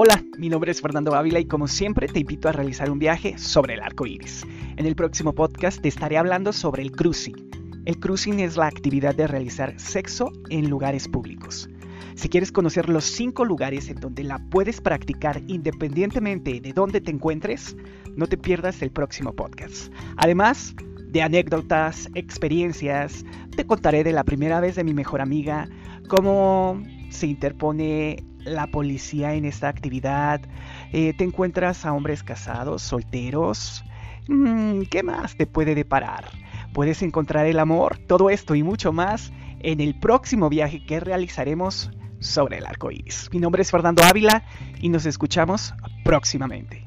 Hola, mi nombre es Fernando Ávila y como siempre te invito a realizar un viaje sobre el arco iris. En el próximo podcast te estaré hablando sobre el cruising. El cruising es la actividad de realizar sexo en lugares públicos. Si quieres conocer los cinco lugares en donde la puedes practicar independientemente de dónde te encuentres, no te pierdas el próximo podcast. Además de anécdotas, experiencias, te contaré de la primera vez de mi mejor amiga, cómo se interpone la policía en esta actividad? Eh, ¿Te encuentras a hombres casados, solteros? Mm, ¿Qué más te puede deparar? ¿Puedes encontrar el amor? Todo esto y mucho más en el próximo viaje que realizaremos sobre el arco iris. Mi nombre es Fernando Ávila y nos escuchamos próximamente.